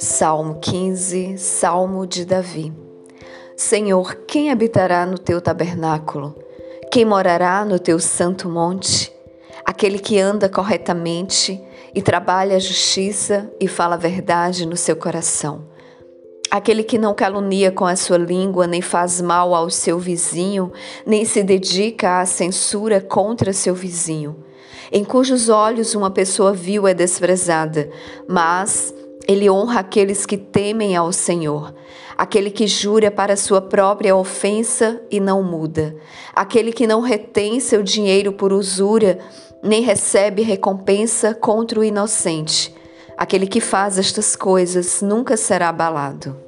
Salmo 15, Salmo de Davi. Senhor, quem habitará no teu tabernáculo? Quem morará no teu santo monte? Aquele que anda corretamente e trabalha a justiça e fala a verdade no seu coração. Aquele que não calunia com a sua língua, nem faz mal ao seu vizinho, nem se dedica à censura contra seu vizinho, em cujos olhos uma pessoa vil é desprezada, mas ele honra aqueles que temem ao Senhor, aquele que jura para sua própria ofensa e não muda, aquele que não retém seu dinheiro por usura, nem recebe recompensa contra o inocente. Aquele que faz estas coisas nunca será abalado.